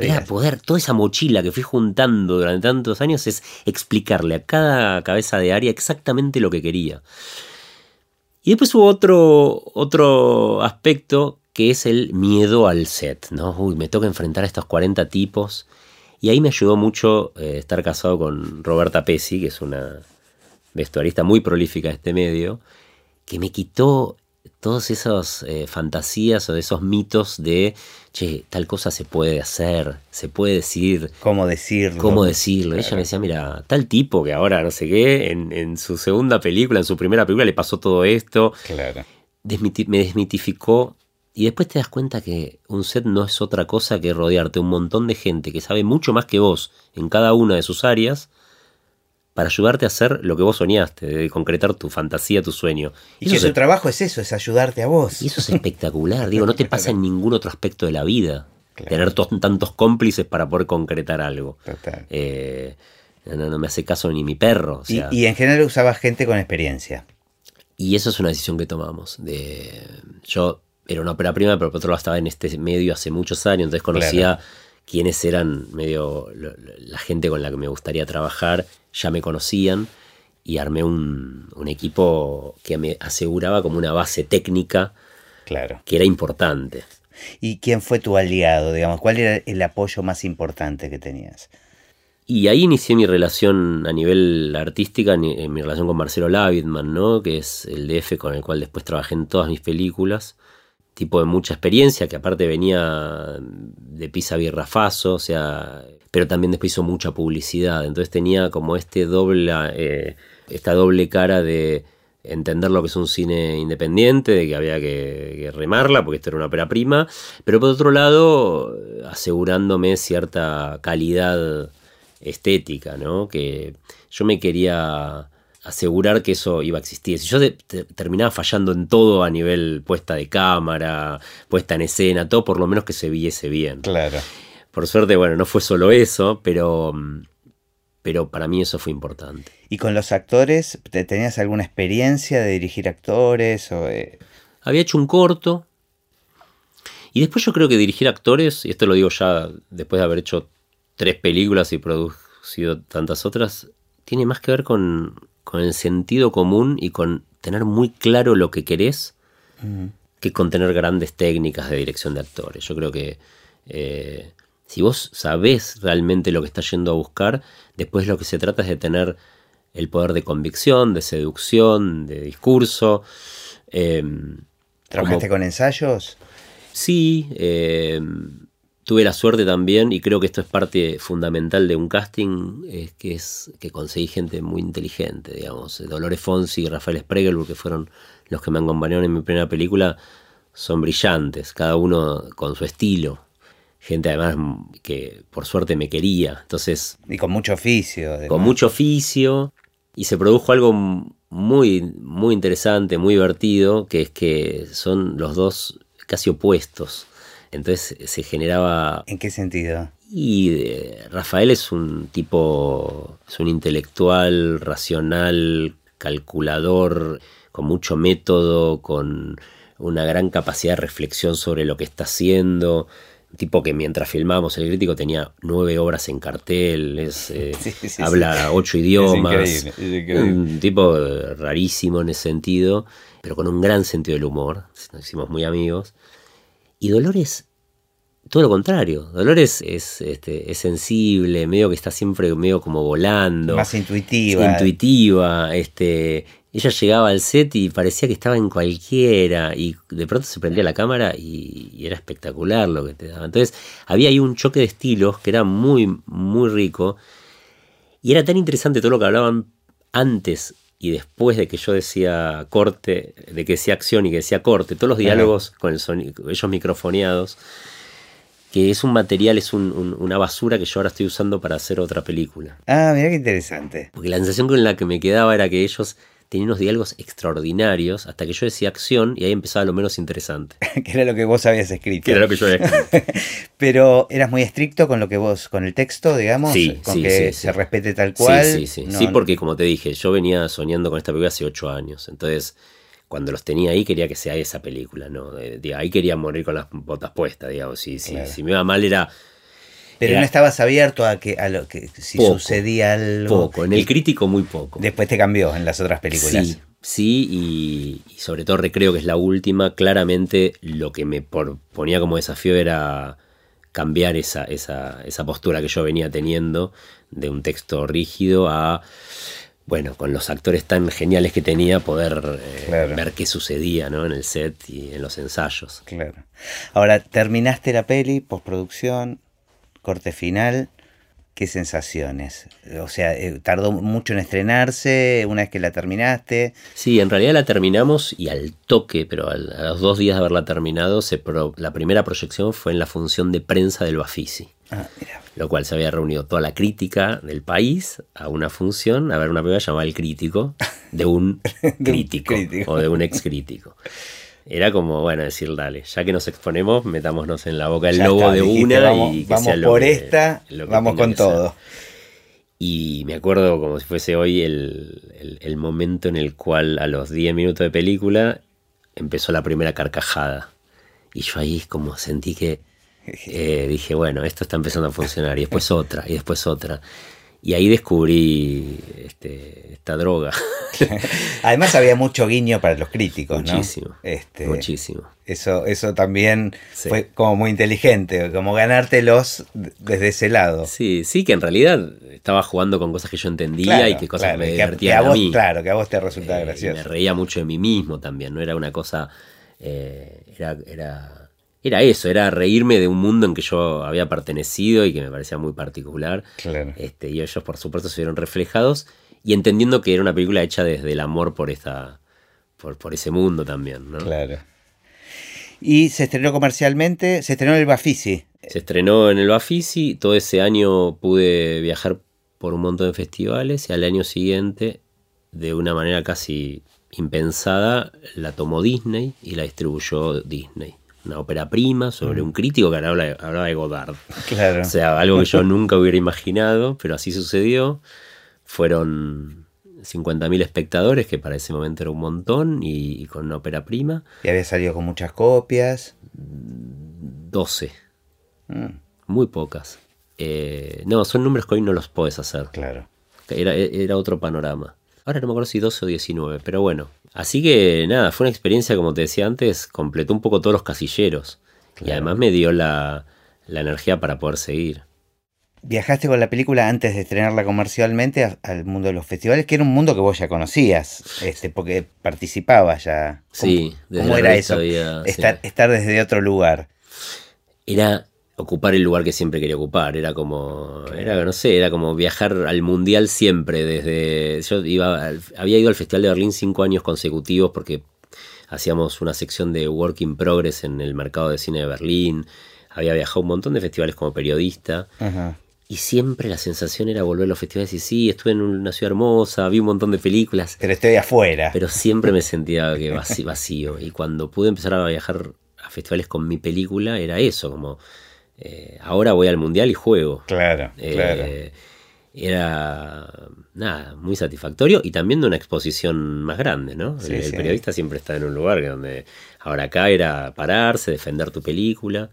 era poder, toda esa mochila que fui juntando durante tantos años es explicarle a cada cabeza de área exactamente lo que quería. Y después hubo otro, otro aspecto que es el miedo al set, ¿no? Uy, me toca enfrentar a estos 40 tipos. Y ahí me ayudó mucho eh, estar casado con Roberta Pesci, que es una vestuarista muy prolífica de este medio, que me quitó todas esas eh, fantasías o esos mitos de, che, tal cosa se puede hacer, se puede decir. ¿Cómo decirlo? ¿Cómo decirlo? Ella me decía, mira, tal tipo que ahora no sé qué, en, su segunda película, en su primera película le pasó todo esto. Claro. me desmitificó y después te das cuenta que un set no es otra cosa que rodearte un montón de gente que sabe mucho más que vos en cada una de sus áreas para ayudarte a hacer lo que vos soñaste, de concretar tu fantasía, tu sueño. Y, que su trabajo es eso, es ayudarte a vos. Y eso es espectacular, digo, no te pasa en ningún otro aspecto de la vida. Tener tantos cómplices para poder concretar algo. Total. Eh, no, me hace caso ni mi perro. y, en general usabas gente con experiencia. Y eso es una decisión que tomamos. De, yo era una ópera prima, pero por otro lado estaba en este medio hace muchos años, entonces conocía quiénes eran medio la gente con la que me gustaría trabajar ya me conocían y armé un, equipo que me aseguraba como una base técnica claro. que era importante. ¿Y quién fue tu aliado? Digamos, ¿Cuál era el apoyo más importante que tenías? Y ahí inicié mi relación a nivel artística, en mi relación con Marcelo Lavidman, ¿no? que es el DF con el cual después trabajé en todas mis películas. Tipo de mucha experiencia, que aparte venía de Pisa Birrafaso, o sea, pero también después hizo mucha publicidad. Entonces tenía como este doble, eh, esta doble cara de entender lo que es un cine independiente, de que había que, remarla, porque esto era una ópera prima, pero por otro lado, asegurándome cierta calidad estética, ¿no? Que yo me quería asegurar que eso iba a existir. Si yo terminaba fallando en todo a nivel puesta de cámara, puesta en escena, todo por lo menos que se viese bien. Claro. Por suerte, bueno, no fue solo eso, pero, pero para mí eso fue importante. ¿Y con los actores, tenías alguna experiencia de dirigir actores? O Había hecho un corto. Y después yo creo que dirigir actores, y esto lo digo ya después de haber hecho tres películas y producido tantas otras, tiene más que ver con, con el sentido común y con tener muy claro lo que querés que con tener grandes técnicas de dirección de actores. Yo creo que eh, si vos sabés realmente lo que estás yendo a buscar, después lo que se trata es de tener el poder de convicción, de seducción, de discurso. Em, ¿Trabajaste con ensayos? Sí, em, tuve la suerte también, y creo que esto es parte fundamental de un casting, es que es que conseguí gente muy inteligente, digamos. Dolores Fonsi y Rafael Spregelburg, que fueron los que me acompañaron en mi primera película, son brillantes, cada uno con su estilo. Gente además que por suerte me quería. Entonces. Y con mucho oficio. Con mucho oficio. Y se produjo algo muy, muy interesante, muy divertido, que es que son los dos casi opuestos. Entonces se generaba... ¿En qué sentido? Y eh, Rafael es un tipo, es un intelectual, racional, calculador, con mucho método, con una gran capacidad de reflexión sobre lo que está haciendo. Un tipo que mientras filmábamos el crítico tenía nueve obras en cartel, eh, habla ocho idiomas. Un tipo rarísimo en ese sentido, pero con un gran sentido del humor. Nos hicimos muy amigos. Y Dolores, todo lo contrario. Dolores es, este, es sensible, medio que está siempre medio como volando. Más intuitiva. Intuitiva. Este, ella llegaba al set y parecía que estaba en cualquiera. Y de pronto se prendía la cámara y, era espectacular lo que te daba. Entonces había ahí un choque de estilos que era muy, muy rico. Y era tan interesante todo lo que hablaban antes y después de que yo decía corte, de que decía acción y que decía corte, todos los diálogos con el sonido, ellos microfoneados, que es un material, es una basura que yo ahora estoy usando para hacer otra película. Ah, mira qué interesante. Porque la sensación con la que me quedaba era que ellos tenía unos diálogos extraordinarios hasta que yo decía acción y ahí empezaba lo menos interesante. que era lo que vos habías escrito. Que era lo que yo había escrito. Pero eras muy estricto con lo que vos, con el texto, digamos, sí, con que se respete tal cual. Sí, sí, sí. sí, porque como te dije, yo venía soñando con esta película hace ocho años. Entonces, cuando los tenía ahí quería que sea esa película, ¿no? ahí quería morir con las botas puestas, digamos. Si, si me iba mal era pero no estabas abierto a que a lo que si sucedía algo. Poco, en el crítico muy poco. Después te cambió en las otras películas. Sí, sí, y, sobre todo Recreo, que es la última, claramente lo que me ponía como desafío era cambiar esa, esa, esa postura que yo venía teniendo de un texto rígido a bueno, con los actores tan geniales que tenía, poder eh, ver qué sucedía ¿no? en el set y en los ensayos. Claro. Ahora, terminaste la peli, postproducción, corte final, ¿qué sensaciones? O sea, eh, tardó mucho en estrenarse una vez que la terminaste. Sí, en realidad la terminamos y al toque, pero a los dos días de haberla terminado, se la primera proyección fue en la función de prensa del Bafisi. Ah, Lo cual se había reunido toda la crítica del país a una función, a ver una película llamada El Crítico, de un crítico. o de un ex crítico era como, bueno, decir, dale, ya que nos exponemos, metámonos en la boca el lobo de una vamos, y que vamos por esta, vamos con todo. Y me acuerdo como si fuese hoy el, momento en el cual a los 10 minutos de película empezó la primera carcajada. Y yo ahí como sentí que eh, dije, bueno, esto está empezando a funcionar. Y después otra, y después otra. Y ahí descubrí este, esta droga. Además había mucho guiño para los críticos, muchísimo, ¿no? Este, muchísimo. Eso, eso también fue como muy inteligente, como ganártelos desde ese lado. Sí, sí, que en realidad estaba jugando con cosas que yo entendía y que cosas que me divertían a, mí. Claro, que a vos te resultaba eh, gracioso. Me reía mucho de mí mismo también, no era una cosa... Eh, era, era era eso, era reírme de un mundo en que yo había pertenecido y que me parecía muy particular. Claro. Este, y ellos, por supuesto, se vieron reflejados y entendiendo que era una película hecha desde el amor por esta, por, por ese mundo también, ¿no? Claro. Y se estrenó comercialmente, se estrenó en el Bafisi. Se estrenó en el Bafisi, todo ese año pude viajar por un montón de festivales y al año siguiente, de una manera casi impensada, la tomó Disney y la distribuyó Disney una ópera prima sobre un crítico que hablaba, de Godard. Claro. O sea, algo que yo nunca hubiera imaginado, pero así sucedió. Fueron 50.000 espectadores, que para ese momento era un montón, y, con una ópera prima. ¿Y había salido con muchas copias? 12. Mm. Muy pocas. Eh, no, son números que hoy no los puedes hacer. Claro. Era, era otro panorama. Ahora no me acuerdo si 12 o 19, pero bueno, Así que nada, fue una experiencia, como te decía antes, completó un poco todos los casilleros. Y además me dio la, energía para poder seguir. Viajaste con la película antes de estrenarla comercialmente al mundo de los festivales, que era un mundo que vos ya conocías, este, porque participabas ya. sí, desde ¿cómo era eso? estar, estar desde otro lugar. Era ocupar el lugar que siempre quería ocupar. Era como, era, no sé, era como viajar al mundial siempre. Desde, yo iba, había ido al Festival de Berlín cinco años consecutivos porque hacíamos una sección de Work in Progress en el mercado de cine de Berlín. Había viajado a un montón de festivales como periodista. Y siempre la sensación era volver a los festivales y sí, estuve en una ciudad hermosa, vi un montón de películas. Pero estoy afuera. Pero siempre me sentía que vacío. Y cuando pude empezar a viajar a festivales con mi película, era eso, como eh, ahora voy al mundial y juego. Claro, eh, claro. Era nada, muy satisfactorio y también de una exposición más grande, ¿no? el, periodista siempre está en un lugar donde ahora acá era pararse, defender tu película.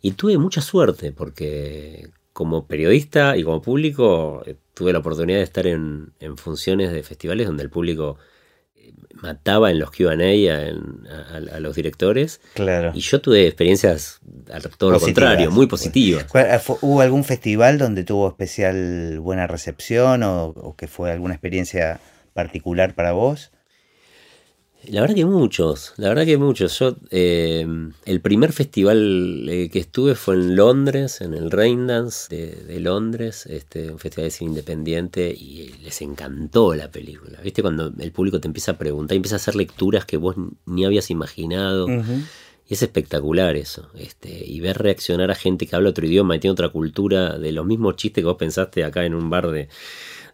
Y tuve mucha suerte porque como periodista y como público eh, tuve la oportunidad de estar en, en funciones de festivales donde el público mataba en los QA a, a, los directores. Claro. Y yo tuve experiencias todo lo contrario, muy positivas. Eh, ¿Hubo algún festival donde tuvo especial buena recepción o que fue alguna experiencia particular para vos? La verdad que muchos, la verdad que muchos. Yo, eh, el primer festival eh, que estuve fue en Londres, en el Raindance de, de, Londres, este, un festival de cine independiente, y les encantó la película. ¿Viste? Cuando el público te empieza a preguntar, empieza a hacer lecturas que vos ni habías imaginado. Y es espectacular eso. Este, y ver reaccionar a gente que habla otro idioma y tiene otra cultura de los mismos chistes que vos pensaste acá en un bar de,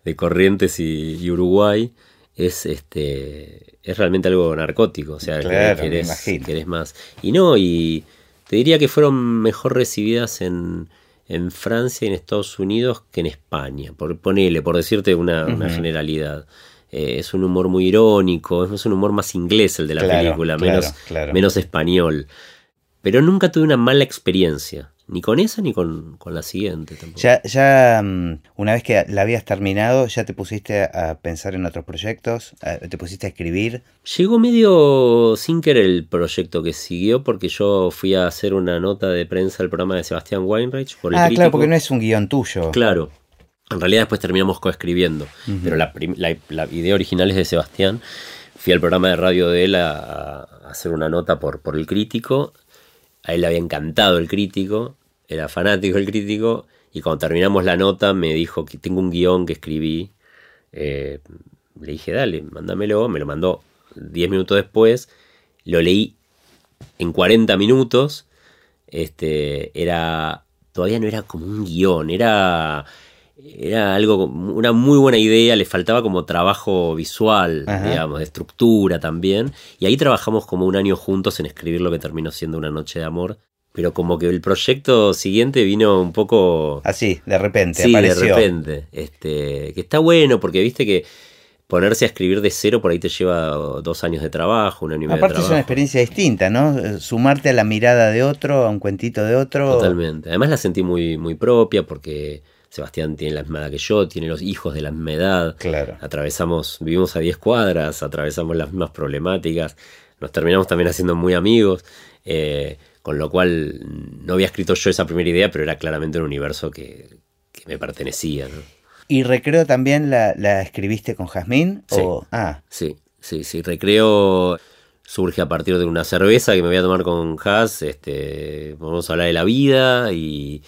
de Corrientes y Uruguay es este es realmente algo narcótico, o sea, claro, querés, más. Y no, y te diría que fueron mejor recibidas en, en Francia y en Estados Unidos que en España, por ponele, por decirte una, generalidad. Eh, es un humor muy irónico, es un humor más inglés el de la película, menos, menos español. Pero nunca tuve una mala experiencia. Ni con esa ni con, la siguiente tampoco. Ya, ya mm, una vez que la habías terminado, ¿ya te pusiste a pensar en otros proyectos? ¿Te pusiste a escribir? Llegó medio sin querer el proyecto que siguió porque yo fui a hacer una nota de prensa al programa de Sebastián Weinreich por el Ah, claro, porque no es un guion tuyo. Claro. En realidad después terminamos coescribiendo, pero la, idea original es de Sebastián. Fui al programa de radio de él a, hacer una nota por, por el crítico a él le había encantado el crítico, era fanático del crítico, y cuando terminamos la nota me dijo que tengo un guion que escribí. Eh, le dije, dale, mándamelo, me lo mandó 10 minutos después, lo leí en 40 minutos, este, era, todavía no era como un guion, era era algo, una muy buena idea, le faltaba como trabajo visual, digamos, de estructura también. Y ahí trabajamos como un año juntos en escribir lo que terminó siendo Una Noche de Amor. Pero como que el proyecto siguiente vino un poco... Así, de repente, sí, de repente. Este, que está bueno porque viste que ponerse a escribir de cero por ahí te lleva dos años de trabajo, un año y medio Aparte es una experiencia distinta, ¿no? Sumarte a la mirada de otro, a un cuentito de otro. Totalmente. Además la sentí muy, muy propia porque Sebastián tiene la misma edad que yo, tiene los hijos de la misma edad. Claro. Atravesamos, vivimos a 10 cuadras, atravesamos las mismas problemáticas, nos terminamos también haciendo muy amigos, eh, con lo cual no había escrito yo esa primera idea, pero era claramente un universo que, me pertenecía. ¿Y Recreo también la, escribiste con Jazmín? Sí. Ah. sí, sí, sí. Recreo surge a partir de una cerveza que me voy a tomar con Jazz. Este, vamos a hablar de la vida y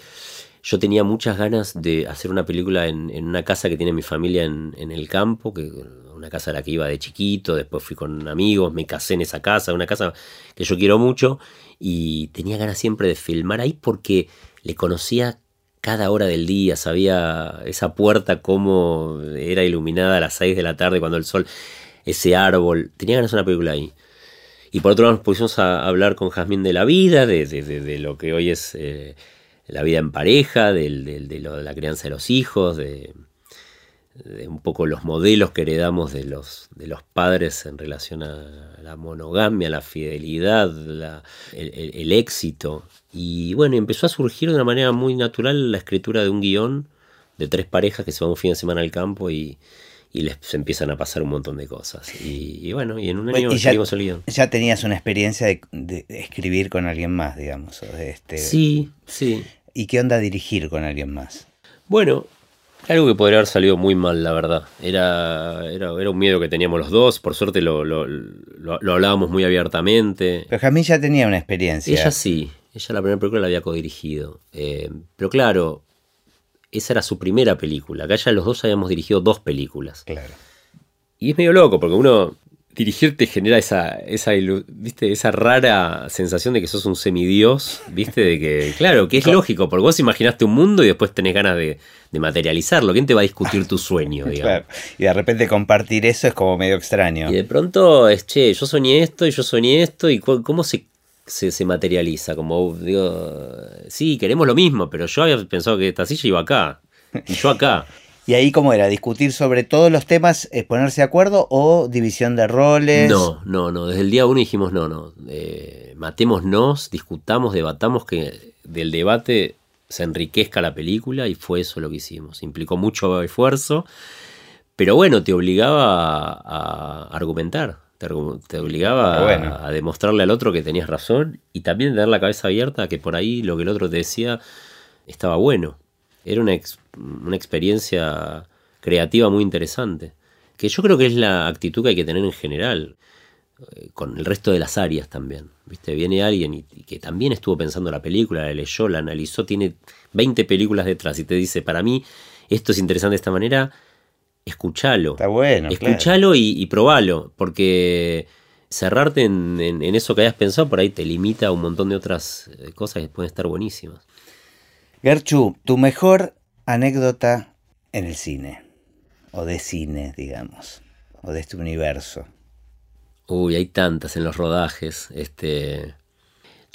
yo tenía muchas ganas de hacer una película en, una casa que tiene mi familia en, el campo, que una casa a la que iba de chiquito, después fui con amigos, me casé en esa casa, una casa que yo quiero mucho, y tenía ganas siempre de filmar ahí porque le conocía cada hora del día, sabía esa puerta cómo era iluminada a las 6 de la tarde cuando el sol, ese árbol, tenía ganas de una película ahí. Y por otro lado nos pusimos a hablar con Jazmín de la vida, de, lo que hoy es... Eh, la vida en pareja, de, la crianza de los hijos, de, un poco los modelos que heredamos de los, de los padres en relación a la monogamia, la fidelidad, el, éxito. Y bueno, empezó a surgir de una manera muy natural la escritura de un guion de tres parejas que se van un fin de semana al campo y, les empiezan a pasar un montón de cosas. Y, bueno, y en un año ya, el guion. Ya tenías una experiencia de, escribir con alguien más, digamos. este... Sí, sí. ¿Y qué onda dirigir con alguien más? Bueno, algo que podría haber salido muy mal, la verdad. Era, era, un miedo que teníamos los dos. Por suerte lo, lo, hablábamos muy abiertamente. Pero Jamín ya tenía una experiencia. Ella sí, Ella la primera película la había codirigido. Eh, pero claro, esa era su primera película. Acá ya los dos habíamos dirigido dos películas. Claro. Y es medio loco, porque uno dirigir te genera esa, esa, ¿viste? esa rara sensación de que sos un semidios, ¿viste? De que, claro, que es lógico, porque vos imaginaste un mundo y después tenés ganas de, materializarlo. ¿Quién te va a discutir tu sueño, digamos? Y de repente compartir eso es como medio extraño. Y de pronto es, che, yo soñé esto y yo soñé esto y cómo se, se, materializa. Como, digo, sí, queremos lo mismo, pero yo había pensado que esta silla iba acá y yo acá. ¿Y ahí cómo era? ¿Discutir sobre todos los temas, ponerse de acuerdo o división de roles? No, no, no. Desde el día uno dijimos no, no. Eh, matémonos, discutamos, debatamos, que del debate se enriquezca la película y fue eso lo que hicimos. Implicó mucho esfuerzo, pero bueno, te obligaba a, argumentar. Te, obligaba a, demostrarle al otro que tenías razón y también tener la cabeza abierta que por ahí lo que el otro te decía estaba bueno era una, una experiencia creativa muy interesante. Que yo creo que es la actitud que hay que tener en general, eh, con el resto de las áreas también. ¿Viste? Viene alguien y, que también estuvo pensando la película, la leyó, la analizó, tiene 20 películas detrás y te dice, para mí esto es interesante de esta manera, escúchalo. Está bueno. Escúchalo y, probalo, porque cerrarte en, en, eso que hayas pensado por ahí te limita a un montón de otras eh, cosas que pueden estar buenísimas. Gerchu, tu mejor anécdota en el cine, o de cine, digamos, o de este universo. Uy, hay tantas en los rodajes. Este,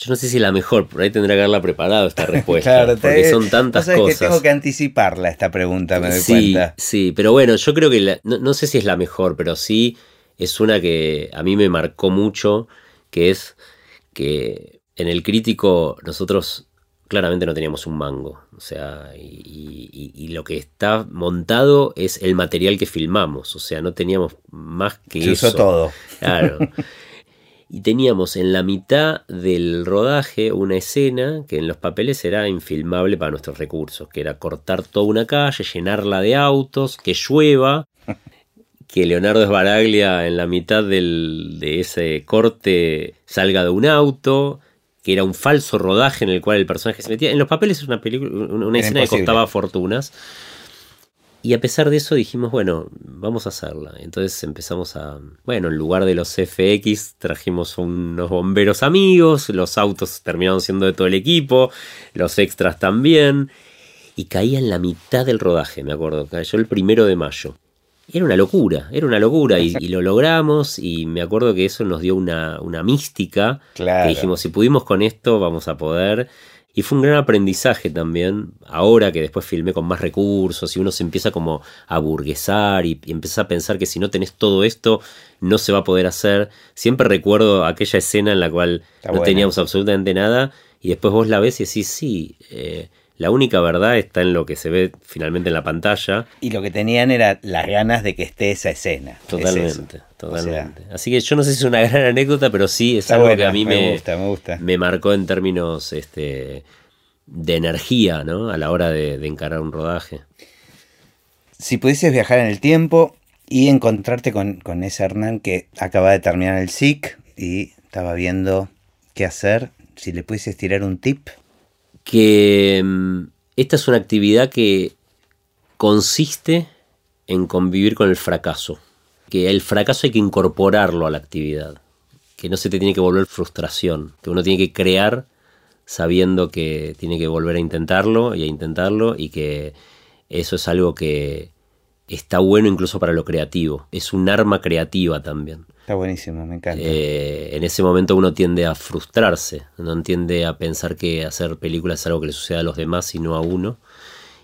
yo no sé si la mejor, por ahí tendría que haberla preparado esta respuesta. porque son tantas cosas. que tengo que anticiparla esta pregunta, me doy sí, cuenta. Sí, pero bueno, yo creo que no, no, sé si es la mejor, pero sí es una que a mí me marcó mucho, que es que en el crítico nosotros claramente no teníamos un mango. O sea, y, lo que está montado es el material que filmamos. O sea, no teníamos más que Se eso. Usó todo. Claro. y teníamos en la mitad del rodaje una escena que en los papeles era infilmable para nuestros recursos, que era cortar toda una calle, llenarla de autos, que llueva, que Leonardo Esbaraglia en la mitad de ese corte salga de un auto, que era un falso rodaje en el cual el personaje se metía. En los papeles es una película, una escena que costaba fortunas. Y a pesar de eso dijimos, bueno, vamos a hacerla. Entonces empezamos a, bueno, en lugar de los FX trajimos unos bomberos amigos, los autos terminaron siendo de todo el equipo, los extras también. Y caía en la mitad del rodaje, me acuerdo, cayó el primero de mayo era una locura, era una locura y, lo logramos y me acuerdo que eso nos dio una, mística, que dijimos, si pudimos con esto, vamos a poder. Y fue un gran aprendizaje también, ahora que después filmé con más recursos y uno se empieza como a burguesar y, empieza a pensar que si no tenés todo esto no se va a poder hacer. Siempre recuerdo aquella escena en la cual no teníamos absolutamente nada y después vos la ves y decís, sí, eh, la única verdad está en lo que se ve finalmente en la pantalla. Y lo que tenían era las ganas de que esté esa escena. Totalmente, totalmente. Así que yo no sé si es una gran anécdota, pero sí es algo que a mí me, gusta, me, gusta. me marcó en términos este, de energía, ¿no? A la hora de, de encarar un rodaje. Si pudieses viajar en el tiempo y encontrarte con, con ese Hernán que acaba de terminar el SIC y estaba viendo qué hacer, si le pudieses tirar un tip que mm, esta es una actividad que consiste en convivir con el fracaso, que el fracaso hay que incorporarlo a la actividad, que no se te tiene que volver frustración, que uno tiene que crear sabiendo que tiene que volver a intentarlo y a intentarlo y que eso es algo que está bueno incluso para lo creativo, es un arma creativa también. Está buenísimo, me encanta. Eh, en ese momento uno tiende a frustrarse, no tiende a pensar que hacer películas es algo que le suceda a los demás y no a uno.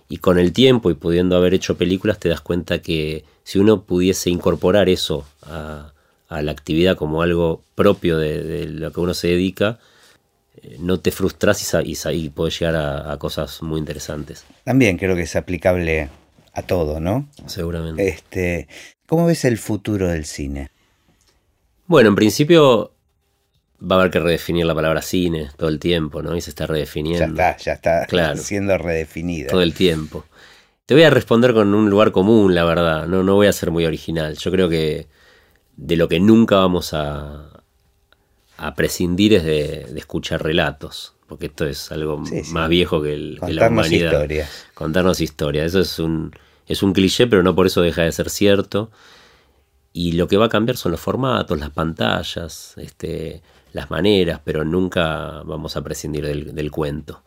Y con el tiempo y pudiendo haber hecho películas te das cuenta que si uno pudiese incorporar eso a, la actividad como algo propio de, lo que uno se dedica, eh, no te frustras y, y, puedes llegar a, a, cosas muy interesantes. También creo que es aplicable a todo, ¿no? Seguramente. Este, ¿Cómo ves el futuro del cine? Bueno, en principio va a haber que redefinir la palabra cine todo el tiempo, ¿no? Y se está redefiniendo. Ya está, ya está claro, siendo redefinida. Todo el tiempo. Te voy a responder con un lugar común, la verdad. No, no voy a ser muy original. Yo creo que de lo que nunca vamos a, a prescindir es de, escuchar relatos. porque esto es algo más viejo que, el, la humanidad. Historias. Contarnos historia. Eso es un, es un cliché, pero no por eso deja de ser cierto. Y lo que va a cambiar son los formatos, las pantallas, este, las maneras, pero nunca vamos a prescindir del, cuento.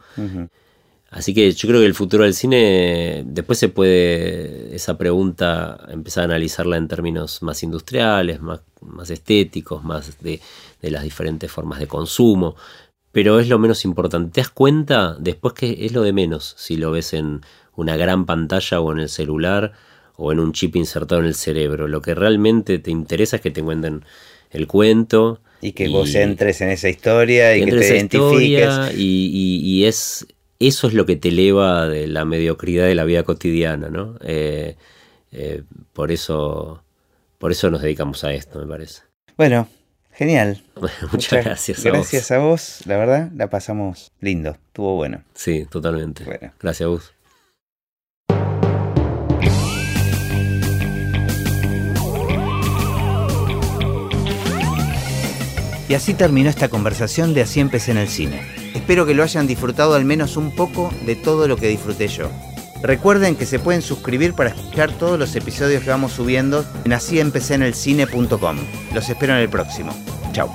Así que yo creo que el futuro del cine, después se puede esa pregunta empezar a analizarla en términos más industriales, más, más estéticos, más de, de, las diferentes formas de consumo, pero es lo menos importante. ¿Te das cuenta después que es lo de menos si lo ves en una gran pantalla o en el celular o en un chip insertado en el cerebro? Lo que realmente te interesa es que te cuenten el cuento. Y que vos entres en esa historia y que, te identifiques. Y, y, es, eso es lo que te eleva de la mediocridad de la vida cotidiana, ¿no? Eh, eh, por eso por eso nos dedicamos a esto, me parece. Bueno, genial. muchas, gracias. gracias a vos, la verdad, la pasamos lindo, estuvo bueno. Sí, totalmente. Bueno. Gracias a vos. Y así terminó esta conversación de Así empecé en el cine. Espero que lo hayan disfrutado al menos un poco de todo lo que disfruté yo. Recuerden que se pueden suscribir para escuchar todos los episodios que vamos subiendo en asíempecéenelcine.com. Los espero en el próximo. Chao.